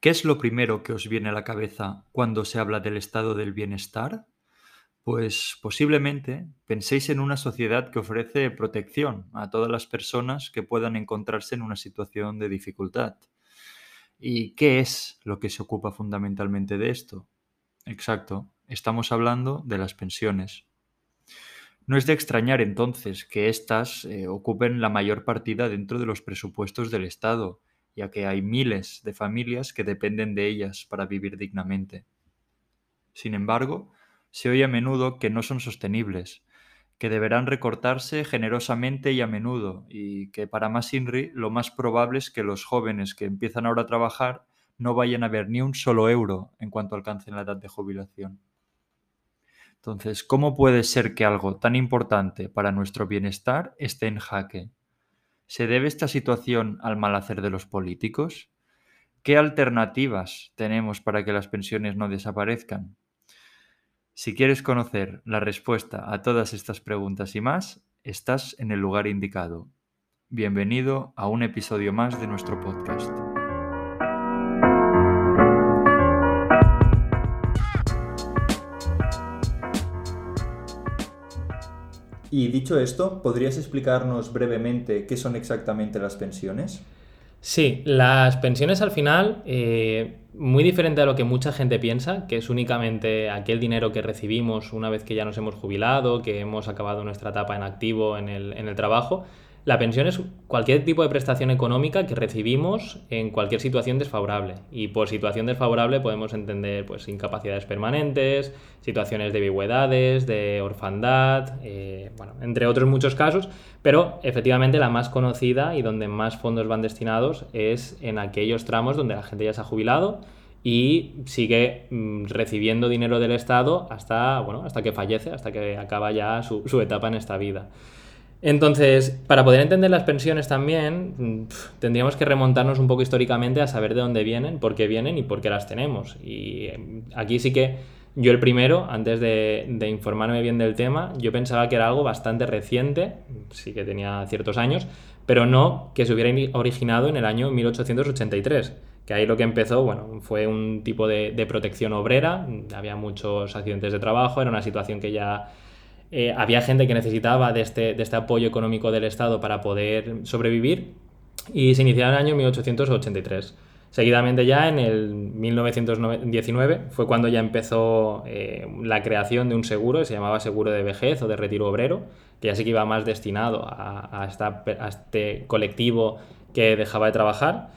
¿Qué es lo primero que os viene a la cabeza cuando se habla del estado del bienestar? Pues posiblemente penséis en una sociedad que ofrece protección a todas las personas que puedan encontrarse en una situación de dificultad. ¿Y qué es lo que se ocupa fundamentalmente de esto? Exacto, estamos hablando de las pensiones. No es de extrañar entonces que éstas eh, ocupen la mayor partida dentro de los presupuestos del Estado, ya que hay miles de familias que dependen de ellas para vivir dignamente. Sin embargo, se oye a menudo que no son sostenibles, que deberán recortarse generosamente y a menudo, y que para más INRI lo más probable es que los jóvenes que empiezan ahora a trabajar no vayan a ver ni un solo euro en cuanto alcancen la edad de jubilación. Entonces, ¿cómo puede ser que algo tan importante para nuestro bienestar esté en jaque? ¿Se debe esta situación al mal hacer de los políticos? ¿Qué alternativas tenemos para que las pensiones no desaparezcan? Si quieres conocer la respuesta a todas estas preguntas y más, estás en el lugar indicado. Bienvenido a un episodio más de nuestro podcast. Y dicho esto, ¿podrías explicarnos brevemente qué son exactamente las pensiones? Sí, las pensiones al final, eh, muy diferente a lo que mucha gente piensa, que es únicamente aquel dinero que recibimos una vez que ya nos hemos jubilado, que hemos acabado nuestra etapa en activo en el, en el trabajo, la pensión es cualquier tipo de prestación económica que recibimos en cualquier situación desfavorable. Y por situación desfavorable podemos entender pues, incapacidades permanentes, situaciones de viudedades, de orfandad, eh, bueno, entre otros muchos casos. Pero efectivamente la más conocida y donde más fondos van destinados es en aquellos tramos donde la gente ya se ha jubilado y sigue mm, recibiendo dinero del Estado hasta, bueno, hasta que fallece, hasta que acaba ya su etapa en esta vida. Entonces, para poder entender las pensiones también, mm, tendríamos que remontarnos un poco históricamente a saber de dónde vienen, por qué vienen y por qué las tenemos. Y em, aquí sí que yo el primero, antes de, informarme bien del tema, yo pensaba que era algo bastante reciente, sí que tenía ciertos años, pero no que se hubiera originado en el año 1883 que ahí lo que empezó, bueno, fue un tipo de, de protección obrera, había muchos accidentes de trabajo, era una situación que ya eh, había gente que necesitaba de este, de este apoyo económico del Estado para poder sobrevivir y se inició en el año 1883. Seguidamente ya en el 1919 fue cuando ya empezó eh, la creación de un seguro que se llamaba seguro de vejez o de retiro obrero, que ya sí que iba más destinado a, a este colectivo que dejaba de trabajar.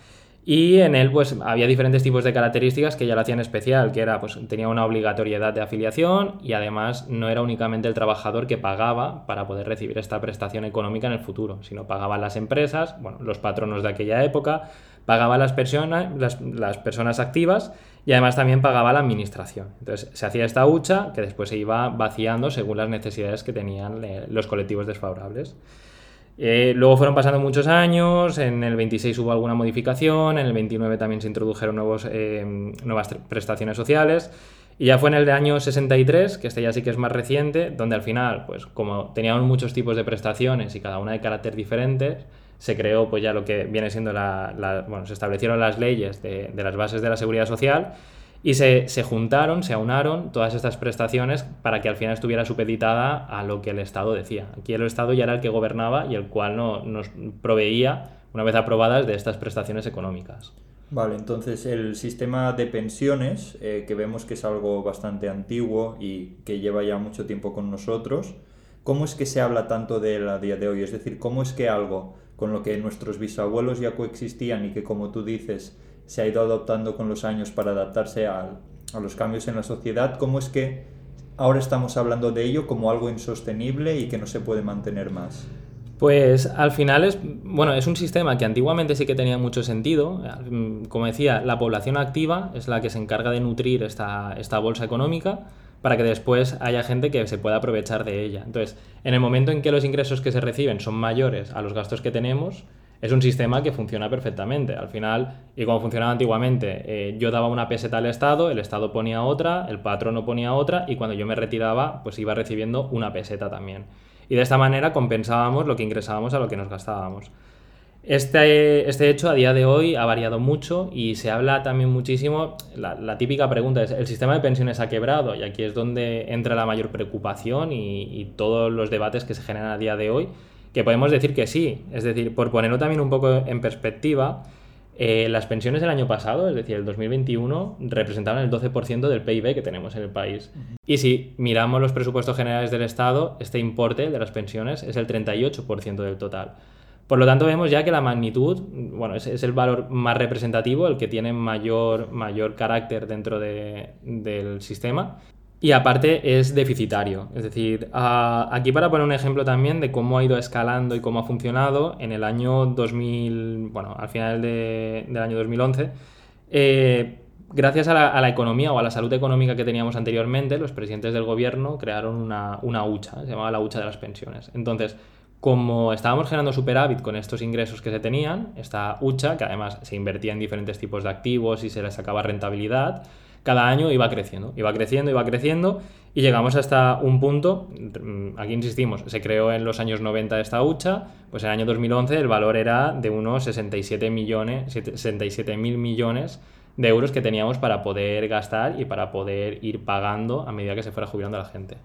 Y en él pues había diferentes tipos de características que ya lo hacían especial, que era pues tenía una obligatoriedad de afiliación y además no era únicamente el trabajador que pagaba para poder recibir esta prestación económica en el futuro, sino pagaban las empresas, bueno, los patronos de aquella época, pagaban las personas, las, las personas activas y además también pagaba la administración. Entonces se hacía esta hucha que después se iba vaciando según las necesidades que tenían eh, los colectivos desfavorables. Eh, luego fueron pasando muchos años, en el 26 hubo alguna modificación, en el 29 también se introdujeron nuevos, eh, nuevas prestaciones sociales. Y ya fue en el de año 63, que este ya sí que es más reciente, donde al final, pues como teníamos muchos tipos de prestaciones y cada una de carácter diferente, se creó pues ya lo que viene siendo la, bueno, se establecieron las leyes de, de las bases de la seguridad social y se, juntaron, se aunaron todas estas prestaciones para que al final estuviera supeditada a lo que el Estado decía. Aquí el Estado ya era el que gobernaba y el cual no, nos proveía, una vez aprobadas, de estas prestaciones económicas. Vale, entonces el sistema de pensiones, eh, que vemos que es algo bastante antiguo y que lleva ya mucho tiempo con nosotros, ¿cómo es que se habla tanto de él a día de hoy? Es decir, ¿cómo es que algo con lo que nuestros bisabuelos ya coexistían y que, como tú dices, se ha ido adoptando con los años para adaptarse a, a los cambios en la sociedad, ¿cómo es que ahora estamos hablando de ello como algo insostenible y que no se puede mantener más? Pues al final es, bueno, es un sistema que antiguamente sí que tenía mucho sentido. Como decía, la población activa es la que se encarga de nutrir esta, esta bolsa económica para que después haya gente que se pueda aprovechar de ella. Entonces, en el momento en que los ingresos que se reciben son mayores a los gastos que tenemos, es un sistema que funciona perfectamente. Al final, y como funcionaba antiguamente, eh, yo daba una peseta al Estado, el Estado ponía otra, el patrono ponía otra, y cuando yo me retiraba, pues iba recibiendo una peseta también. Y de esta manera compensábamos lo que ingresábamos a lo que nos gastábamos. Este, este hecho a día de hoy ha variado mucho y se habla también muchísimo, la, típica pregunta es, ¿el sistema de pensiones ha quebrado? Y aquí es donde entra la mayor preocupación y, todos los debates que se generan a día de hoy, que podemos decir que sí. Es decir, por ponerlo también un poco en perspectiva, eh, las pensiones del año pasado, es decir, el 2021, representaban el 12% del PIB que tenemos en el país. Y si miramos los presupuestos generales del Estado, este importe de las pensiones es el 38% del total. Por lo tanto, vemos ya que la magnitud, bueno, es, el valor más representativo, el que tiene mayor, mayor carácter dentro del sistema. Y aparte es deficitario. Es decir, aquí para poner un ejemplo también de cómo ha ido escalando y cómo ha funcionado, en el año 2000, bueno, al final del año 2011, eh, gracias a la, economía o a la salud económica que teníamos anteriormente, los presidentes del gobierno crearon una, una hucha, se llamaba la hucha de las pensiones. Entonces, como estábamos generando superávit con estos ingresos que se tenían, esta hucha, que además se invertía en diferentes tipos de activos y se les sacaba rentabilidad, cada año iba creciendo, iba creciendo, iba creciendo y llegamos hasta un punto, aquí insistimos, se creó en los años 90 esta hucha, pues en el año 2011 el valor era de unos 67 millones, 67 mil millones de euros que teníamos para poder gastar y para poder ir pagando a medida que se fuera jubilando la gente.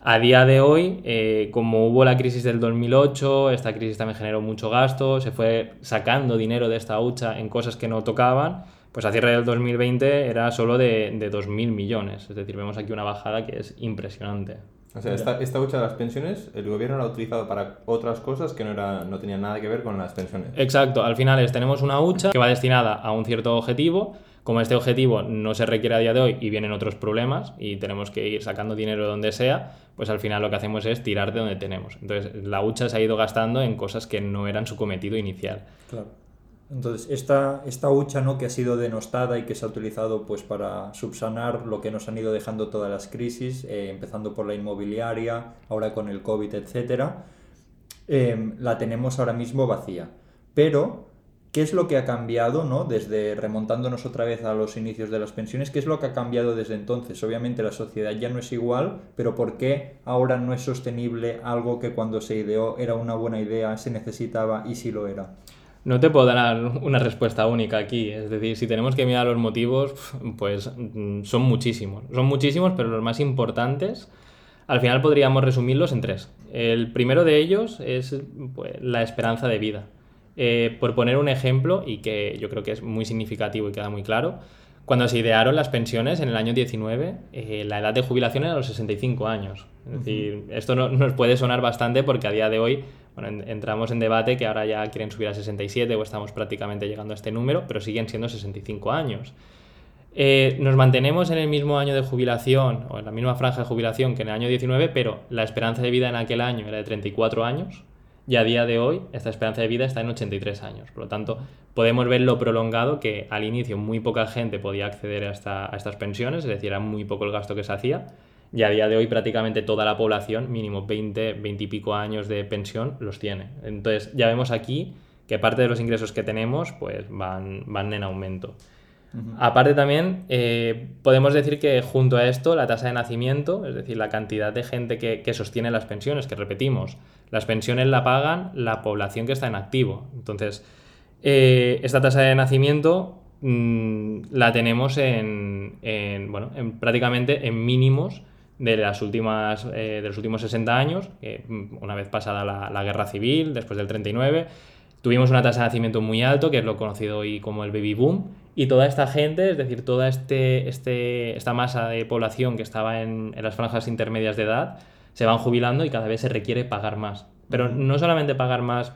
A día de hoy, eh, como hubo la crisis del 2008, esta crisis también generó mucho gasto, se fue sacando dinero de esta hucha en cosas que no tocaban, pues a cierre del 2020 era solo de, de 2.000 millones. Es decir, vemos aquí una bajada que es impresionante. O sea, esta, esta, hucha de las pensiones, el gobierno la ha utilizado para otras cosas que no, era, no tenían nada que ver con las pensiones. Exacto, al final es, tenemos una hucha que va destinada a un cierto objetivo, como este objetivo no se requiere a día de hoy y vienen otros problemas y tenemos que ir sacando dinero de donde sea, pues al final lo que hacemos es tirar de donde tenemos. Entonces la hucha se ha ido gastando en cosas que no eran su cometido inicial. Claro. Entonces, esta, esta hucha ¿no? que ha sido denostada y que se ha utilizado pues, para subsanar lo que nos han ido dejando todas las crisis, eh, empezando por la inmobiliaria, ahora con el COVID, etc., eh, la tenemos ahora mismo vacía. Pero ¿Qué es lo que ha cambiado, ¿no? Desde remontándonos otra vez a los inicios de las pensiones, ¿qué es lo que ha cambiado desde entonces? Obviamente la sociedad ya no es igual, pero ¿por qué ahora no es sostenible algo que cuando se ideó era una buena idea, se necesitaba y sí lo era? No te puedo dar una respuesta única aquí, es decir, si tenemos que mirar los motivos, pues mm, son muchísimos. Son muchísimos, pero los más importantes, al final podríamos resumirlos en tres. El primero de ellos es pues, la esperanza de vida. Eh, por poner un ejemplo, y que yo creo que es muy significativo y queda muy claro, cuando se idearon las pensiones en el año 19, eh, la edad de jubilación era los 65 años. Es decir, esto nos puede sonar bastante porque a día de hoy entramos en debate que ahora ya quieren subir a 67 o estamos prácticamente llegando a este número, pero siguen siendo 65 años. Eh, nos mantenemos en el mismo año de jubilación o en la misma franja de jubilación que en el año 19, pero la esperanza de vida en aquel año era de 34 años y a día de hoy esta esperanza de vida está en 83 años. Por lo tanto, podemos ver lo prolongado que al inicio muy poca gente podía acceder a, estas pensiones, es decir, era muy poco el gasto que se hacía, y a día de hoy prácticamente toda la población, mínimo 20, 20 y pico años de pensión, los tiene. Entonces ya vemos aquí que parte de los ingresos que tenemos pues van, van en aumento. Aparte también eh, podemos decir que junto a esto la tasa de nacimiento, es decir, la cantidad de gente que, que, sostiene las pensiones, que repetimos, las pensiones la pagan la población que está en activo. Entonces, eh, esta tasa de nacimiento mm, la tenemos en, bueno, en, prácticamente en mínimos de, las últimas, eh, de los últimos 60 años, mm, una vez pasada la, la guerra civil, después del 39 Tuvimos una tasa de nacimiento muy alto, que es lo conocido hoy como el baby boom, y toda esta gente, es decir, toda este, este, esta masa de población que estaba en, las franjas intermedias de edad, se van jubilando y cada vez se requiere pagar más. Pero no solamente pagar más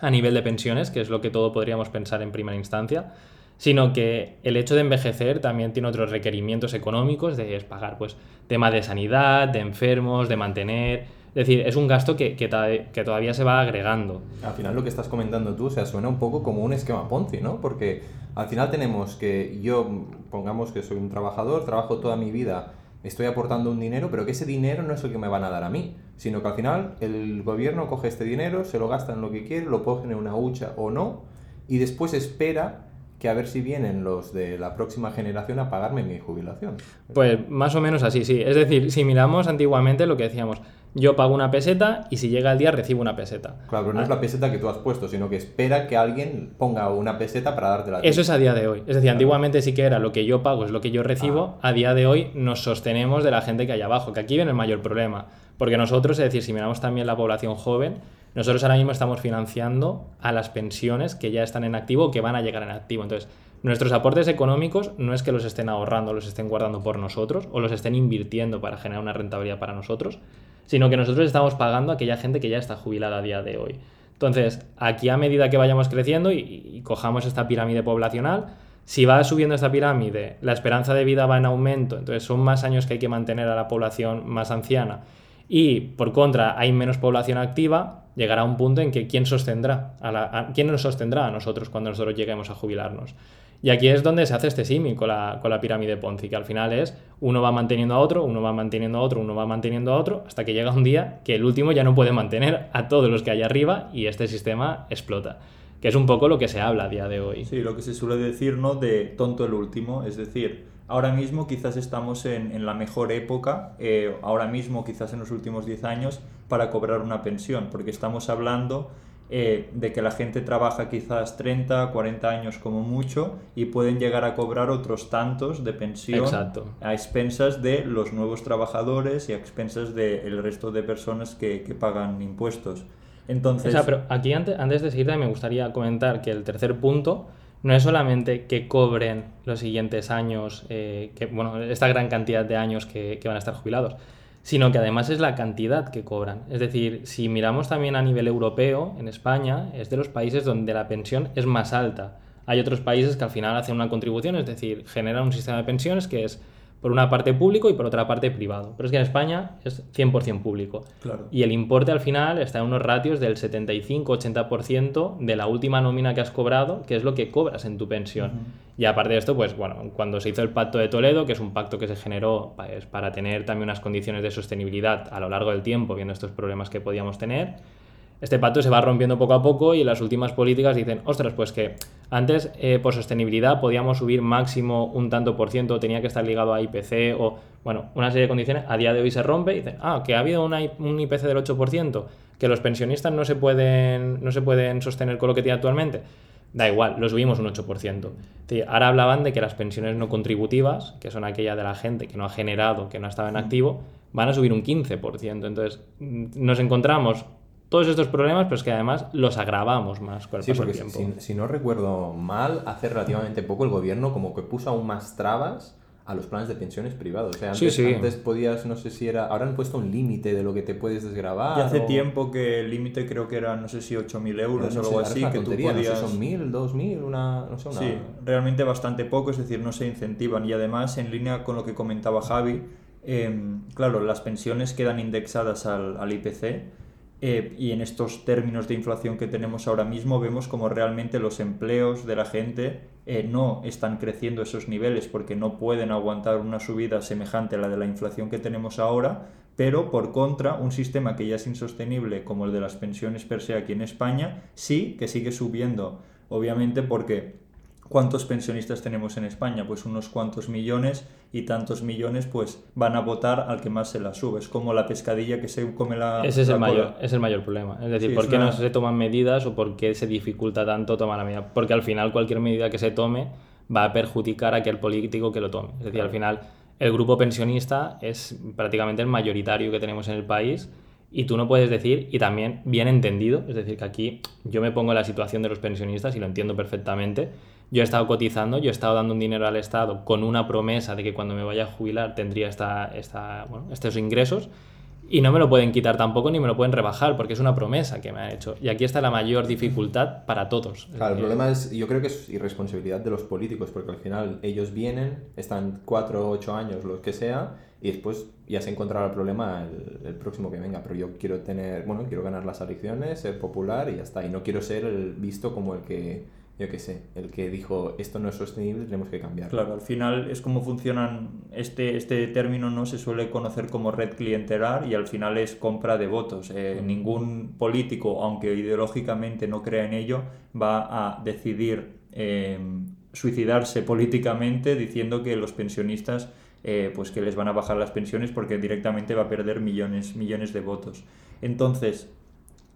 a nivel de pensiones, que es lo que todo podríamos pensar en primera instancia, sino que el hecho de envejecer también tiene otros requerimientos económicos, de pagar pues tema de sanidad, de enfermos, de mantener, es decir, es un gasto que, que, todavía se va agregando. Al final lo que estás comentando tú, o sea, suena un poco como un esquema Ponzi, ¿no? Porque al final tenemos que yo, pongamos que soy un trabajador, trabajo toda mi vida, estoy aportando un dinero, pero que ese dinero no es el que me van a dar a mí, sino que al final el gobierno coge este dinero, se lo gasta en lo que quiere, lo coge en una hucha o no, y después espera que a ver si vienen los de la próxima generación a pagarme mi jubilación. Pues más o menos así, sí. Es decir, si miramos antiguamente lo que decíamos, yo pago una peseta y si llega el día recibo una peseta. Claro, pero no es la peseta que tú has puesto, sino que espera que alguien ponga una peseta para darte la Eso es a día de hoy. Es decir, antiguamente sí que era lo que yo pago es lo que yo recibo. Ah. A día de hoy nos sostenemos de la gente que hay abajo, que aquí viene el mayor problema. Porque nosotros, es decir, si miramos también la población joven, nosotros ahora mismo estamos financiando a las pensiones que ya están en activo o que van a llegar en activo. Entonces, nuestros aportes económicos no es que los estén ahorrando, los estén guardando por nosotros o los estén invirtiendo para generar una rentabilidad para nosotros, sino que nosotros estamos pagando a aquella gente que ya está jubilada a día de hoy. Entonces, aquí a medida que vayamos creciendo y, cojamos esta pirámide poblacional, si va subiendo esta pirámide, la esperanza de vida va en aumento, entonces son más años que hay que mantener a la población más anciana y por contra hay menos población activa, llegará un punto en que quién sostendrá, a- quién nos sostendrá a nosotros cuando nosotros lleguemos a jubilarnos. Y aquí es donde se hace este símil con la, con la pirámide Ponzi, que al final es uno va manteniendo a otro, uno va manteniendo a otro, uno va manteniendo a otro, hasta que llega un día que el último ya no puede mantener a todos los que hay arriba y este sistema explota. Que es un poco lo que se habla a día de hoy. Sí, lo que se suele decir, ¿no? De tonto el último, es decir, ahora mismo quizás estamos en, en la mejor época, eh, ahora mismo quizás en los últimos 10 años, para cobrar una pensión, porque estamos hablando eh, de que la gente trabaja quizás 30, 40 años como mucho y pueden llegar a cobrar otros tantos de pensión Exacto. a expensas de los nuevos trabajadores y a expensas del resto de personas que, que pagan impuestos. Entonces, O sea, pero aquí antes, antes de seguir me gustaría comentar que el tercer punto no es solamente que cobren los siguientes años, eh, que, bueno, esta gran cantidad de años que, que van a estar jubilados, sino que además es la cantidad que cobran. Es decir, si miramos también a nivel europeo, en España es de los países donde la pensión es más alta. Hay otros países que al final hacen una contribución, es decir, generan un sistema de pensiones que es por una parte público y por otra parte privado. Pero es que en España es 100% público. claro. Y el importe al final está en unos ratios del 75-80% de la última nómina que has cobrado, que es lo que cobras en tu pensión. Y aparte de esto, pues bueno, cuando se hizo el Pacto de Toledo, que es un pacto que se generó pues, para tener también unas condiciones de sostenibilidad a lo largo del tiempo, viendo estos problemas que podíamos tener, este pacto se va rompiendo poco a poco y las últimas políticas dicen, ostras, pues que antes eh, por sostenibilidad podíamos subir máximo un tanto por ciento, tenía que estar ligado a IPC o, bueno, una serie de condiciones, a día de hoy se rompe y dicen, ah, que ha habido una un IPC del 8%, que los pensionistas no se pueden, no se pueden sostener con lo que tiene actualmente. Da igual, lo subimos un 8%. Es decir, ahora hablaban de que las pensiones no contributivas, que son aquellas de la gente que no ha generado, que no ha estado en activo, van a subir un 15%. Entonces, nos encontramos todos estos problemas, pero es que además los agravamos más con el Sí, paso del tiempo. si, si no recuerdo mal, hace relativamente poco el gobierno como que puso aún más trabas a los planes de pensiones privados. O sea, Sí, antes, sí. antes podías, no sé si era, ahora han puesto un límite de lo que te puedes desgravar. Y hace o- tiempo que el límite creo que era, no sé si 8.000 euros no o sé, algo así, que tú tontería, no sé, podías... son mil, dos mil, una, no sé, una... Sí, realmente bastante poco, es decir, no se incentivan. Y además, en línea con lo que comentaba Javi, eh, claro, las pensiones quedan indexadas al, al IPC eh, y en estos términos de inflación que tenemos ahora mismo vemos como realmente los empleos de la gente eh, no están creciendo esos niveles porque no pueden aguantar una subida semejante a la de la inflación que tenemos ahora, pero por contra, un sistema que ya es insostenible como el de las pensiones per se aquí en España, sí que sigue subiendo, obviamente porque ¿Cuántos pensionistas tenemos en España? Pues unos cuantos millones y tantos millones pues van a votar al que más se la sube. Es como la pescadilla que se come la... Ese es la el, cola. mayor, es el mayor problema. Es decir, Sí, ¿por es qué una- no se toman medidas o por qué se dificulta tanto tomar la medida? Porque al final cualquier medida que se tome va a perjudicar a aquel político que lo tome. Es decir, al final el grupo pensionista es prácticamente el mayoritario que tenemos en el país y tú no puedes decir, y también bien entendido, es decir, que aquí yo me pongo en la situación de los pensionistas y lo entiendo perfectamente. Yo he estado cotizando, yo he estado dando un dinero al Estado con una promesa de que cuando me vaya a jubilar tendría esta, esta, bueno, estos ingresos y no me lo pueden quitar tampoco ni me lo pueden rebajar porque es una promesa que me han hecho. Y aquí está la mayor dificultad para todos. Claro, el problema es, yo creo que es irresponsabilidad de los políticos, porque al final ellos vienen, están cuatro o ocho años, lo que sea, y después ya se encontrará el problema el, el próximo que venga. Pero yo quiero tener, bueno, quiero ganar las elecciones, ser popular y ya está. Y no quiero ser el visto como el que, yo qué sé, el que dijo esto no es sostenible, tenemos que cambiar. Claro, al final es como funcionan, este, este término no se suele conocer como red clientelar y al final es compra de votos. Eh, ningún político, aunque ideológicamente no crea en ello, va a decidir eh, suicidarse políticamente diciendo que los pensionistas eh, pues que les van a bajar las pensiones porque directamente va a perder millones, millones de votos. Entonces,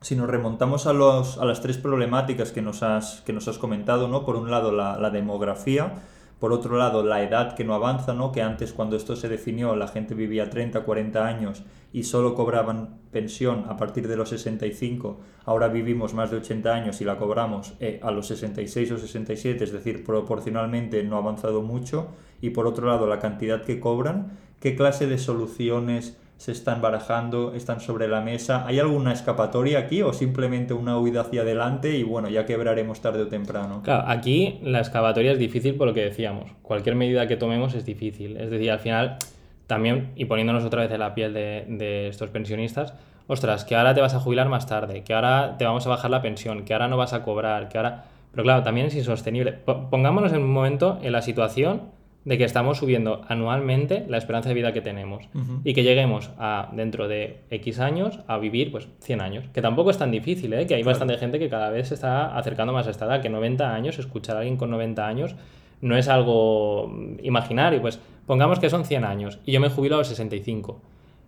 si nos remontamos a, los, a las tres problemáticas que nos has, que nos has comentado, ¿no? por un lado la, demografía, por otro lado, la edad que no avanza, ¿no? que antes cuando esto se definió la gente vivía 30, 40 años y solo cobraban pensión a partir de los 65. Ahora vivimos más de 80 años y la cobramos eh, a los 66 o 67, es decir, proporcionalmente no ha avanzado mucho. Y por otro lado, la cantidad que cobran, ¿qué clase de soluciones se están barajando, están sobre la mesa. ¿Hay alguna escapatoria aquí o simplemente una huida hacia adelante y bueno, ya quebraremos tarde o temprano? Claro, aquí la excavatoria es difícil por lo que decíamos. Cualquier medida que tomemos es difícil. Es decir, al final, también, y poniéndonos otra vez en la piel de, de estos pensionistas, ostras, que ahora te vas a jubilar más tarde, que ahora te vamos a bajar la pensión, que ahora no vas a cobrar, que ahora... Pero claro, también es insostenible. Pongámonos en un momento en la situación de que estamos subiendo anualmente la esperanza de vida que tenemos y que lleguemos a dentro de X años a vivir pues 100 años, que tampoco es tan difícil, ¿eh? que hay bastante gente que cada vez se está acercando más a esta edad, que 90 años, escuchar a alguien con 90 años no es algo imaginario, pues pongamos que son 100 años y yo me jubilo a los 65.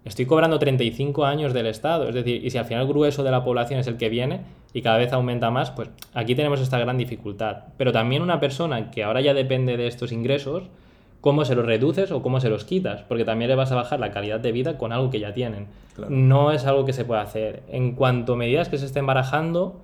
Estoy cobrando 35 años del Estado, es decir, y si al final el grueso de la población es el que viene y cada vez aumenta más, pues aquí tenemos esta gran dificultad. Pero también una persona que ahora ya depende de estos ingresos, cómo se los reduces o cómo se los quitas, porque también le vas a bajar la calidad de vida con algo que ya tienen. No es algo que se pueda hacer. En cuanto a medidas que se estén barajando,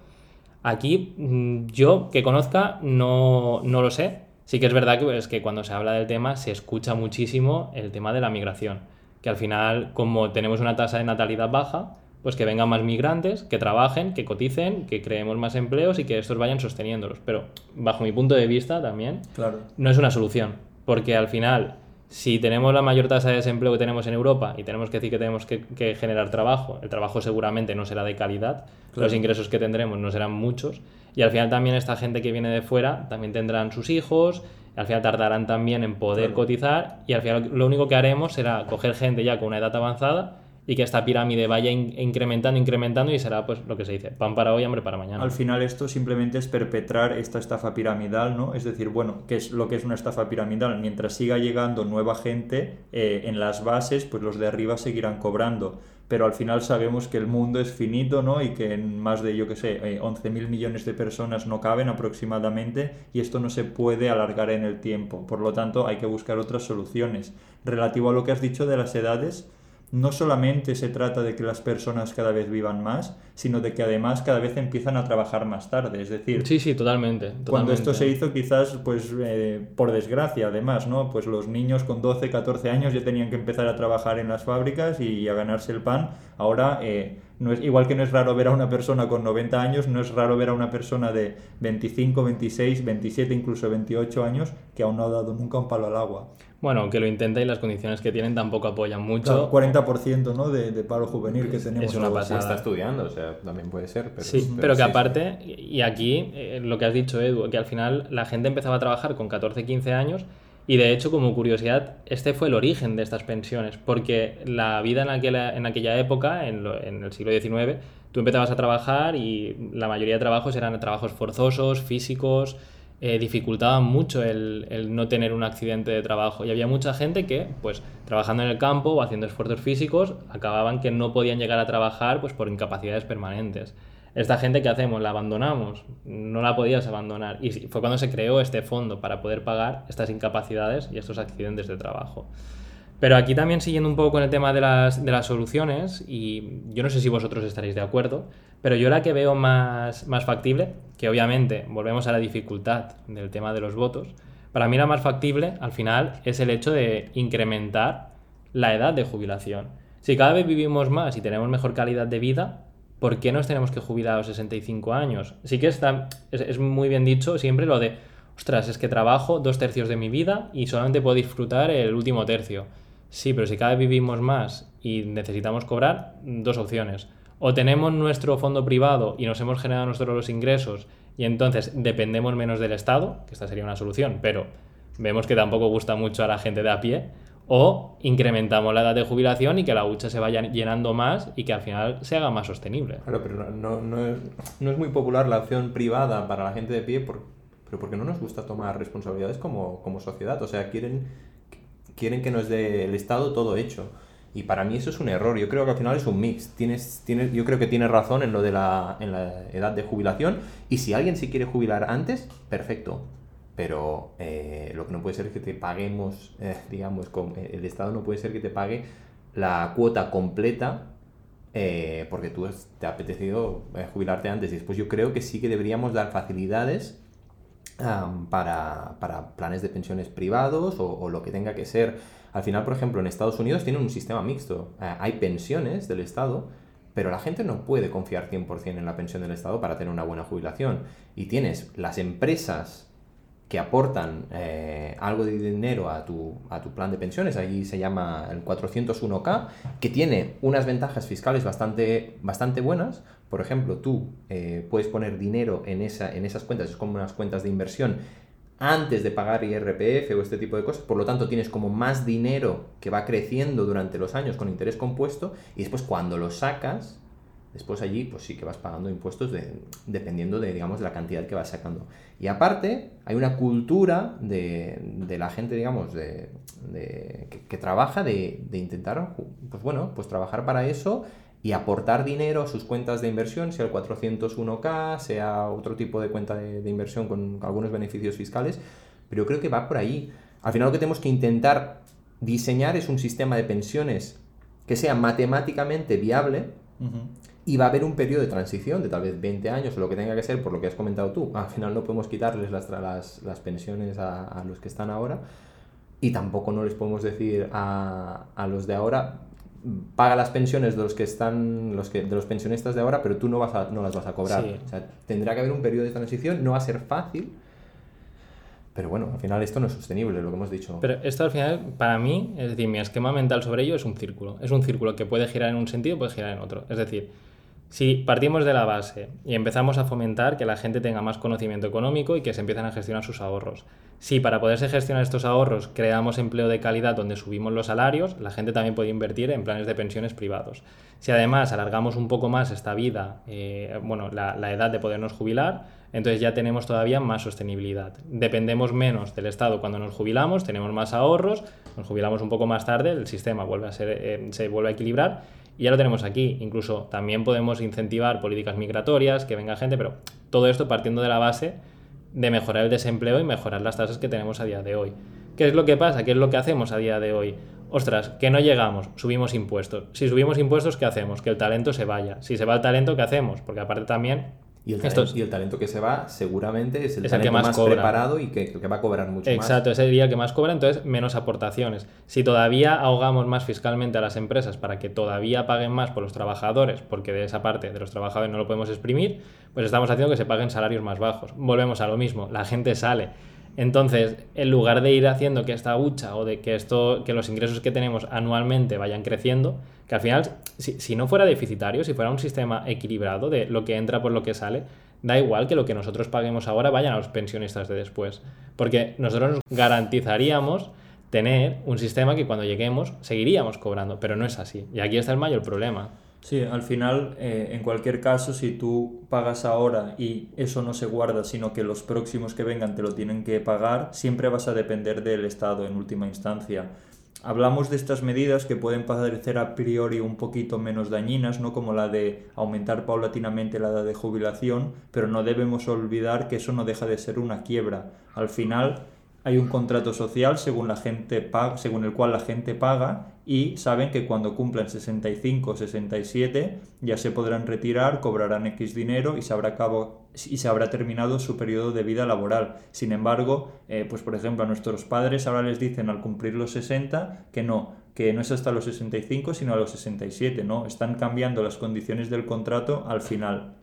aquí mm, yo que conozca no, no lo sé. Sí que es verdad que, es que cuando se habla del tema se escucha muchísimo el tema de la migración, que al final como tenemos una tasa de natalidad baja, pues que vengan más migrantes, que trabajen, que coticen, que creemos más empleos y que estos vayan sosteniéndolos. Pero bajo mi punto de vista también claro. no es una solución porque al final, si tenemos la mayor tasa de desempleo que tenemos en Europa y tenemos que decir que tenemos que, generar trabajo, el trabajo seguramente no será de calidad, los ingresos que tendremos no serán muchos, y al final también esta gente que viene de fuera también tendrán sus hijos, al final tardarán también en poder cotizar, y al final lo único que haremos será coger gente ya con una edad avanzada y que esta pirámide vaya incrementando, incrementando y será pues lo que se dice, pan para hoy, hambre para mañana. Al final esto simplemente es perpetrar esta estafa piramidal, ¿no? Es decir, bueno, ¿qué es lo que es una estafa piramidal? Mientras siga llegando nueva gente eh, en las bases, pues los de arriba seguirán cobrando. Pero al final sabemos que el mundo es finito, ¿no? Y que en más de, yo qué sé, eh, 11.000 millones de personas no caben aproximadamente y esto no se puede alargar en el tiempo. Por lo tanto, hay que buscar otras soluciones. Relativo a lo que has dicho de las edades, no solamente se trata de que las personas cada vez vivan más, sino de que además cada vez empiezan a trabajar más tarde. Es decir, sí, sí, totalmente. Cuando esto se hizo, quizás, pues eh, por desgracia, además, ¿no? Pues los niños con 12, 14 años ya tenían que empezar a trabajar en las fábricas y a ganarse el pan. Ahora, eh, no es, igual que no es raro ver a una persona con 90 años, no es raro ver a una persona de 25, 26, 27, incluso 28 años que aún no ha dado nunca un palo al agua. Bueno, que lo intenta y las condiciones que tienen tampoco apoyan mucho. Claro, 40% ¿no? de, de, paro juvenil que tenemos. Es una pasada. Está estudiando, o sea, también puede ser. Pero, sí, pero, que aparte, y aquí eh, lo que has dicho, Edu, que al final la gente empezaba a trabajar con 14, 15 años y de hecho, como curiosidad, este fue el origen de estas pensiones, porque la vida en aquella, en aquella época, en, el siglo XIX, tú empezabas a trabajar y la mayoría de trabajos eran trabajos forzosos, físicos, eh, dificultaba mucho el, el, no tener un accidente de trabajo. Y había mucha gente que, pues, trabajando en el campo o haciendo esfuerzos físicos, acababan que no podían llegar a trabajar pues, por incapacidades permanentes. Esta gente que hacemos, la abandonamos, no la podías abandonar. Y fue cuando se creó este fondo para poder pagar estas incapacidades y estos accidentes de trabajo. Pero aquí también siguiendo un poco con el tema de las, de las soluciones, y yo no sé si vosotros estaréis de acuerdo, pero yo la que veo más, más factible, que obviamente volvemos a la dificultad del tema de los votos, para mí la más factible al final es el hecho de incrementar la edad de jubilación. Si cada vez vivimos más y tenemos mejor calidad de vida, ¿por qué nos tenemos que jubilar a los 65 años? Sí que está, es, es muy bien dicho siempre lo de, ostras, es que trabajo dos tercios de mi vida y solamente puedo disfrutar el último tercio. Sí, pero si cada vez vivimos más y necesitamos cobrar, dos opciones. O tenemos nuestro fondo privado y nos hemos generado nosotros los ingresos y entonces dependemos menos del Estado, que esta sería una solución, pero vemos que tampoco gusta mucho a la gente de a pie, o incrementamos la edad de jubilación y que la hucha se vaya llenando más y que al final se haga más sostenible. Claro, pero no, no, es, no es muy popular la opción privada para la gente de pie por, pero porque no nos gusta tomar responsabilidades como, como sociedad. O sea, quieren, quieren que nos dé el Estado todo hecho. Y para mí eso es un error. Yo creo que al final es un mix. Tienes, tienes, yo creo que tienes razón en lo de la, en la edad de jubilación. Y si alguien se quiere jubilar antes, perfecto. Pero eh, lo que no puede ser es que te paguemos, eh, digamos, eh, el Estado no puede ser que te pague la cuota completa porque tú te ha apetecido jubilarte antes. Y después yo creo que sí que deberíamos dar facilidades para, para, planes de pensiones privados o, o, lo que tenga que ser. Al final, por ejemplo, en Estados Unidos tienen un sistema mixto. Hay pensiones del Estado, pero la gente no puede confiar 100% en la pensión del Estado para tener una buena jubilación. Y tienes las empresas que aportan eh, algo de dinero a tu, a tu plan de pensiones, allí se llama el 401k, que tiene unas ventajas fiscales bastante, bastante buenas. Por ejemplo, tú eh, puedes poner dinero en, esa, en esas cuentas, es como unas cuentas de inversión, antes de pagar IRPF o este tipo de cosas, por lo tanto tienes como más dinero que va creciendo durante los años con interés compuesto y después cuando lo sacas, después allí pues sí que vas pagando impuestos dependiendo de, digamos, de la cantidad que vas sacando. Y aparte, hay una cultura de, de la gente, digamos, de, que, trabaja de, intentar, pues bueno, pues trabajar para eso y aportar dinero a sus cuentas de inversión, sea el 401k, sea otro tipo de cuenta de, inversión con algunos beneficios fiscales, pero creo que va por ahí. Al final lo que tenemos que intentar diseñar es un sistema de pensiones que sea matemáticamente viable, y va a haber un periodo de transición de tal vez 20 años o lo que tenga que ser, por lo que has comentado tú. Al final no podemos quitarles las, las, las pensiones a, a, los que están ahora y tampoco no les podemos decir a, a, los de ahora paga las pensiones de los que están los que de los pensionistas de ahora pero tú no vas a, no las vas a cobrar o sea, tendrá que haber un periodo de transición no va a ser fácil pero bueno, al final esto no es sostenible, lo que hemos dicho. Pero esto al final, para mí, es decir, mi esquema mental sobre ello es un círculo. Es un círculo que puede girar en un sentido, puede girar en otro. Es decir, si partimos de la base y empezamos a fomentar que la gente tenga más conocimiento económico y que se empiecen a gestionar sus ahorros. Si para poderse gestionar estos ahorros creamos empleo de calidad donde subimos los salarios, la gente también puede invertir en planes de pensiones privados. Si además alargamos un poco más esta vida, eh, bueno, la, edad de podernos jubilar, entonces ya tenemos todavía más sostenibilidad. Dependemos menos del Estado cuando nos jubilamos, tenemos más ahorros, nos jubilamos un poco más tarde, el sistema vuelve a ser, eh, se vuelve a equilibrar y ya lo tenemos aquí. Incluso también podemos incentivar políticas migratorias, que venga gente, pero todo esto partiendo de la base de mejorar el desempleo y mejorar las tasas que tenemos a día de hoy. ¿Qué es lo que pasa? ¿Qué es lo que hacemos a día de hoy? Ostras, que no llegamos, subimos impuestos. Si subimos impuestos, ¿qué hacemos? Que el talento se vaya. Si se va el talento, ¿qué hacemos? Porque aparte también y el, talento, y el, talento, que se va seguramente es el, talento que más, preparado y que, que, va a cobrar mucho Exacto, más. Exacto, ese sería el que más cobra, entonces menos aportaciones. Si todavía ahogamos más fiscalmente a las empresas para que todavía paguen más por los trabajadores, porque de esa parte de los trabajadores no lo podemos exprimir, pues estamos haciendo que se paguen salarios más bajos. Volvemos a lo mismo, la gente sale. Entonces, en lugar de ir haciendo que esta hucha o de que, esto, que los ingresos que tenemos anualmente vayan creciendo, que al final, si, no fuera deficitario, si fuera un sistema equilibrado de lo que entra por lo que sale, da igual que lo que nosotros paguemos ahora vayan a los pensionistas de después. Porque nosotros nos garantizaríamos tener un sistema que cuando lleguemos seguiríamos cobrando, pero no es así. Y aquí está el mayor problema. Sí, al final, eh, en cualquier caso, si tú pagas ahora y eso no se guarda, sino que los próximos que vengan te lo tienen que pagar, siempre vas a depender del Estado en última instancia hablamos de estas medidas que pueden parecer a priori un poquito menos dañinas, ¿no? como la de aumentar paulatinamente la edad de jubilación, pero no debemos olvidar que eso no deja de ser una quiebra. Al final hay un contrato social según, la gente paga, según el cual la gente paga y saben que cuando cumplan 65 o 67 ya se podrán retirar, cobrarán X dinero y se habrá, cabo, y se habrá terminado su periodo de vida laboral. Sin embargo, eh, pues por ejemplo a nuestros padres ahora les dicen al cumplir los 60 que no, que no es hasta los 65 sino a los 67, ¿no? Están cambiando las condiciones del contrato al final.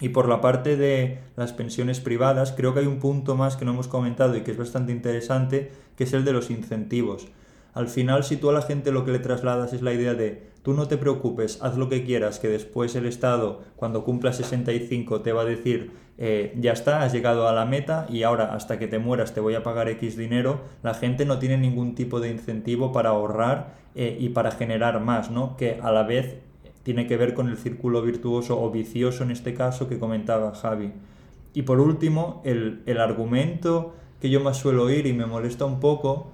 Y por la parte de las pensiones privadas, creo que hay un punto más que no hemos comentado y que es bastante interesante, que es el de los incentivos. Al final, si tú a la gente lo que le trasladas es la idea de tú no te preocupes, haz lo que quieras, que después el Estado, cuando cumpla 65, te va a decir, eh, ya está, has llegado a la meta y ahora hasta que te mueras te voy a pagar X dinero, la gente no tiene ningún tipo de incentivo para ahorrar eh, y para generar más, ¿no? Que a la vez tiene que ver con el círculo virtuoso o vicioso en este caso que comentaba Javi. Y por último, el, el argumento que yo más suelo oír y me molesta un poco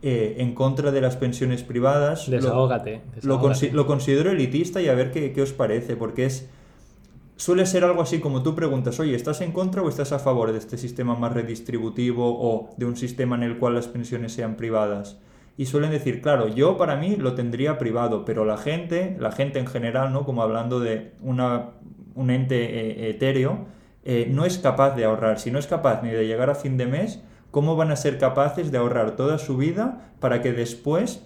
eh, en contra de las pensiones privadas. Desahógate. Lo, lo, considero elitista y a ver qué, qué, os parece, porque es. Suele ser algo así como tú preguntas, oye, ¿estás en contra o estás a favor de este sistema más redistributivo o de un sistema en el cual las pensiones sean privadas? Y suelen decir, claro, yo para mí lo tendría privado, pero la gente, la gente en general, ¿no? Como hablando de una, un ente eh, etéreo, eh, no es capaz de ahorrar. Si no es capaz ni de llegar a fin de mes, ¿Cómo van a ser capaces de ahorrar toda su vida para que después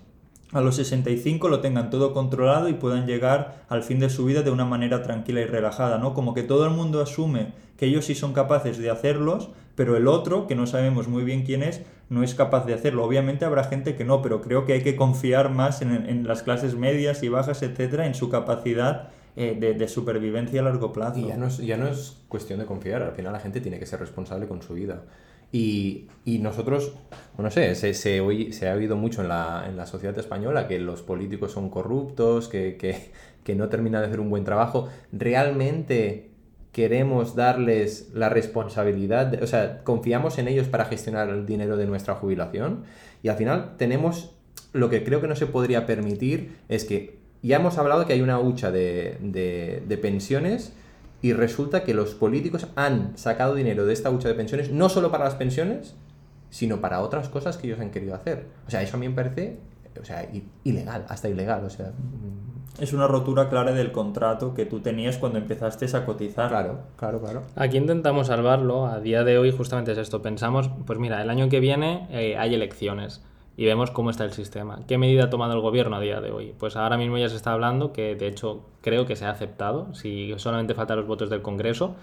a los 65 lo tengan todo controlado y puedan llegar al fin de su vida de una manera tranquila y relajada, ¿no? Como que todo el mundo asume que ellos sí son capaces de hacerlos, pero el otro, que no sabemos muy bien quién es, no es capaz de hacerlo. Obviamente habrá gente que no, pero creo que hay que confiar más en, las clases medias y bajas, etcétera, en su capacidad eh, de, supervivencia a largo plazo. Y ya no, es, ya no es cuestión de confiar, al final la gente tiene que ser responsable con su vida. Y, y nosotros, no sé, se, se, se, ha oído mucho en la, en la, sociedad española que los políticos son corruptos, que, que, que no terminan de hacer un buen trabajo. ¿Realmente queremos darles la responsabilidad? o sea, ¿confiamos en ellos para gestionar el dinero de nuestra jubilación? Y al final tenemos, lo que creo que no se podría permitir es que ya hemos hablado que hay una hucha de, de, pensiones y resulta que los políticos han sacado dinero de esta hucha de pensiones, no solo para las pensiones, sino para otras cosas que ellos han querido hacer. O sea, eso a mí me parece o sea, ilegal, hasta ilegal. O sea, mm. es una rotura clara del contrato que tú tenías cuando empezaste a cotizar. Claro, claro, claro. Aquí intentamos salvarlo. A día de hoy justamente es esto. Pensamos, pues mira, el año que viene eh, hay elecciones y vemos cómo está el sistema. ¿Qué medida ha tomado el gobierno a día de hoy? Pues ahora mismo ya se está hablando, que de hecho creo que se ha aceptado, si solamente faltan los votos del Congreso,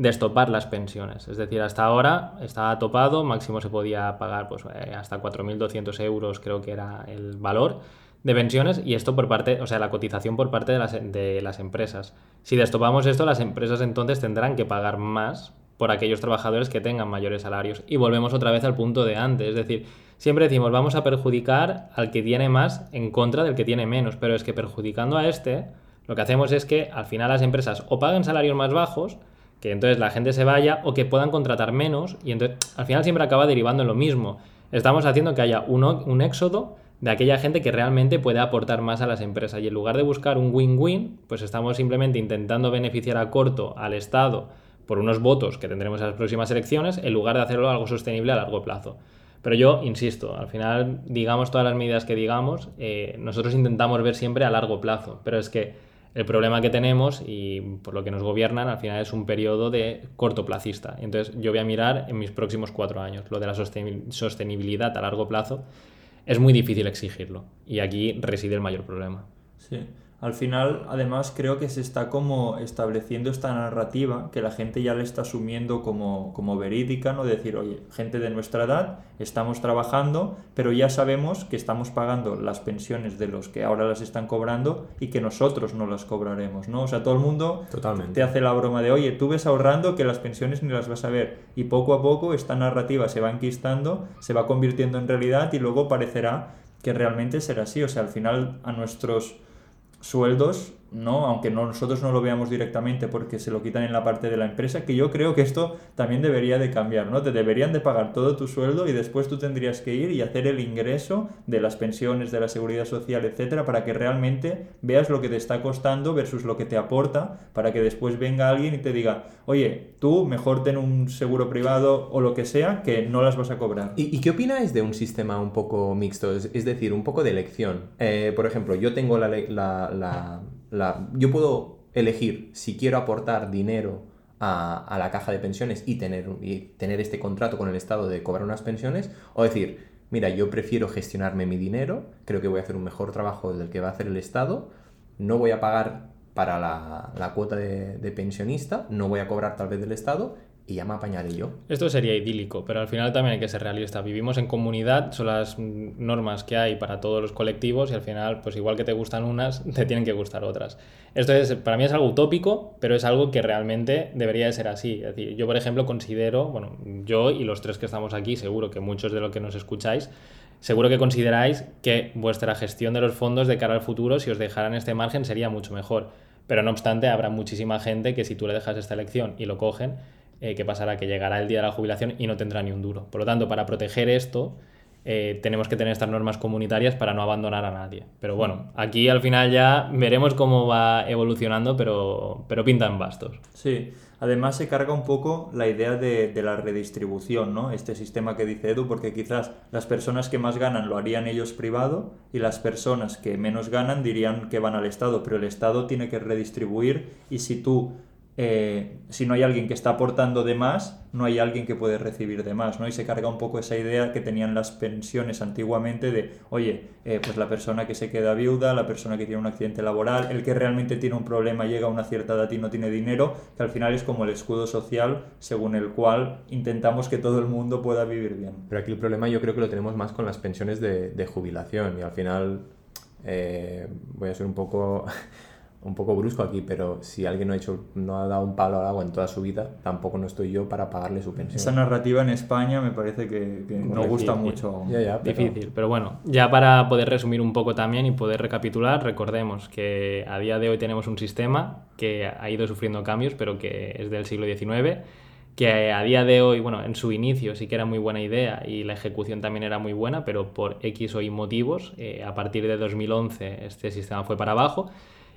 de estopar las pensiones. Es decir, hasta ahora estaba topado, máximo se podía pagar pues, eh, hasta 4.200 euros, creo que era el valor de pensiones, y esto por parte, o sea, la cotización por parte de las, de las empresas. Si destopamos esto, las empresas entonces tendrán que pagar más por aquellos trabajadores que tengan mayores salarios. Y volvemos otra vez al punto de antes, es decir, siempre decimos vamos a perjudicar al que tiene más en contra del que tiene menos, pero es que perjudicando a este, lo que hacemos es que al final las empresas o paguen salarios más bajos, que entonces la gente se vaya, o que puedan contratar menos, y entonces al final siempre acaba derivando en lo mismo. Estamos haciendo que haya uno, un éxodo de aquella gente que realmente puede aportar más a las empresas. Y en lugar de buscar un win-win, pues estamos simplemente intentando beneficiar a corto al Estado por unos votos que tendremos en las próximas elecciones, en lugar de hacerlo algo sostenible a largo plazo. Pero yo insisto, al final, digamos todas las medidas que digamos, eh, nosotros intentamos ver siempre a largo plazo, pero es que el problema que tenemos y por lo que nos gobiernan al final es un periodo de cortoplacista. Entonces yo voy a mirar en mis próximos cuatro años. Lo de la sostenibilidad a largo plazo es muy difícil exigirlo y aquí reside el mayor problema. Sí. Al final, además, creo que se está como estableciendo esta narrativa que la gente ya le está asumiendo como, como verídica, ¿no? decir, oye, gente de nuestra edad, estamos trabajando, pero ya sabemos que estamos pagando las pensiones de los que ahora las están cobrando y que nosotros no las cobraremos, ¿no? O sea, todo el mundo te hace la broma de, oye, tú ves ahorrando que las pensiones ni las vas a ver. Y poco a poco esta narrativa se va enquistando, se va convirtiendo en realidad y luego parecerá que realmente será así. O sea, al final a nuestros sueldos ¿no? Aunque no, nosotros no lo veamos directamente porque se lo quitan en la parte de la empresa, que yo creo que esto también debería de cambiar, ¿no? Te deberían de pagar todo tu sueldo y después tú tendrías que ir y hacer el ingreso de las pensiones, de la seguridad social, etcétera, para que realmente veas lo que te está costando versus lo que te aporta, para que después venga alguien y te diga, oye, tú mejor ten un seguro privado o lo que sea, que no las vas a cobrar. ¿Y, qué opináis de un sistema un poco mixto? Es, decir, un poco de elección. Eh, por ejemplo, yo tengo la, la yo puedo elegir si quiero aportar dinero a, la caja de pensiones y tener, y tener este contrato con el Estado de cobrar unas pensiones, o decir, mira, yo prefiero gestionarme mi dinero, creo que voy a hacer un mejor trabajo del que va a hacer el Estado, no voy a pagar para la, cuota de, de, pensionista, no voy a cobrar tal vez del Estado y ya me apañaré yo. Esto sería idílico, pero al final también hay que ser realista. Vivimos en comunidad, son las normas que hay para todos los colectivos y al final, pues igual que te gustan unas, te tienen que gustar otras. Esto es, para mí es algo utópico, pero es algo que realmente debería de ser así. Yo, por ejemplo, considero, bueno, yo y los tres que estamos aquí, seguro que muchos de los que nos escucháis, seguro que consideráis que vuestra gestión de los fondos de cara al futuro, si os dejaran este margen, sería mucho mejor. Pero no obstante, habrá muchísima gente que si tú le dejas esta elección y lo cogen, eh, ¿qué pasará? Que llegará el día de la jubilación y no tendrá ni un duro. Por lo tanto, para proteger esto, eh, tenemos que tener estas normas comunitarias para no abandonar a nadie. Pero bueno, aquí al final ya veremos cómo va evolucionando, pero, pero pintan bastos. Sí, además se carga un poco la idea de, de, la redistribución, ¿no? Este sistema que dice Edu, porque quizás las personas que más ganan lo harían ellos privado y las personas que menos ganan dirían que van al Estado, pero el Estado tiene que redistribuir y si tú eh, si no hay alguien que está aportando de más, no hay alguien que puede recibir de más, ¿no? Y se carga un poco esa idea que tenían las pensiones antiguamente de, oye, eh, pues la persona que se queda viuda, la persona que tiene un accidente laboral, el que realmente tiene un problema, llega a una cierta edad y no tiene dinero, que al final es como el escudo social según el cual intentamos que todo el mundo pueda vivir bien. Pero aquí el problema yo creo que lo tenemos más con las pensiones de, jubilación y al final eh, voy a ser un poco un poco brusco aquí, pero si alguien no ha, hecho, no ha dado un palo al agua en toda su vida, tampoco no estoy yo para pagarle su pensión. Esa narrativa en España me parece que, que no gusta mucho. Difícil, pero bueno, ya para poder resumir un poco también y poder recapitular, recordemos que a día de hoy tenemos un sistema que ha ido sufriendo cambios, pero que es del siglo XIX que a día de hoy, bueno, en su inicio sí que era muy buena idea y la ejecución también era muy buena, pero por X o Y motivos, eh, a partir de 2011 este sistema fue para abajo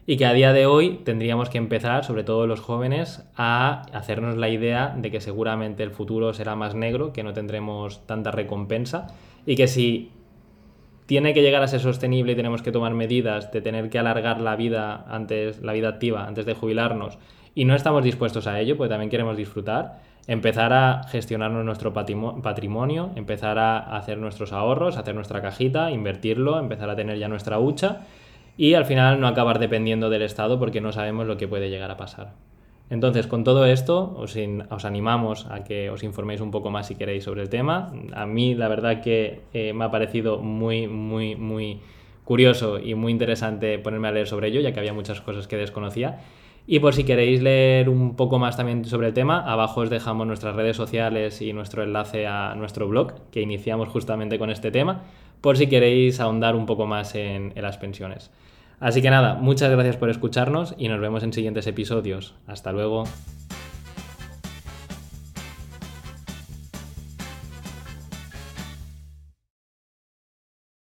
y que a día de hoy tendríamos que empezar, sobre todo los jóvenes, a hacernos la idea de que seguramente el futuro será más negro, que no tendremos tanta recompensa y que si tiene que llegar a ser sostenible y tenemos que tomar medidas de tener que alargar la vida antes la vida activa antes de jubilarnos y no estamos dispuestos a ello, pues también queremos disfrutar, empezar a gestionarnos nuestro patrimonio, empezar a hacer nuestros ahorros, hacer nuestra cajita, invertirlo, empezar a tener ya nuestra hucha y al final no acabar dependiendo del Estado porque no sabemos lo que puede llegar a pasar. Entonces, con todo esto, os, os animamos a que os informéis un poco más si queréis sobre el tema. A mí, la verdad que eh, me ha parecido muy, muy, muy curioso y muy interesante ponerme a leer sobre ello, ya que había muchas cosas que desconocía. Y por si queréis leer un poco más también sobre el tema, abajo os dejamos nuestras redes sociales y nuestro enlace a nuestro blog, que iniciamos justamente con este tema, por si queréis ahondar un poco más en las pensiones. Así que nada, muchas gracias por escucharnos y nos vemos en siguientes episodios. Hasta luego.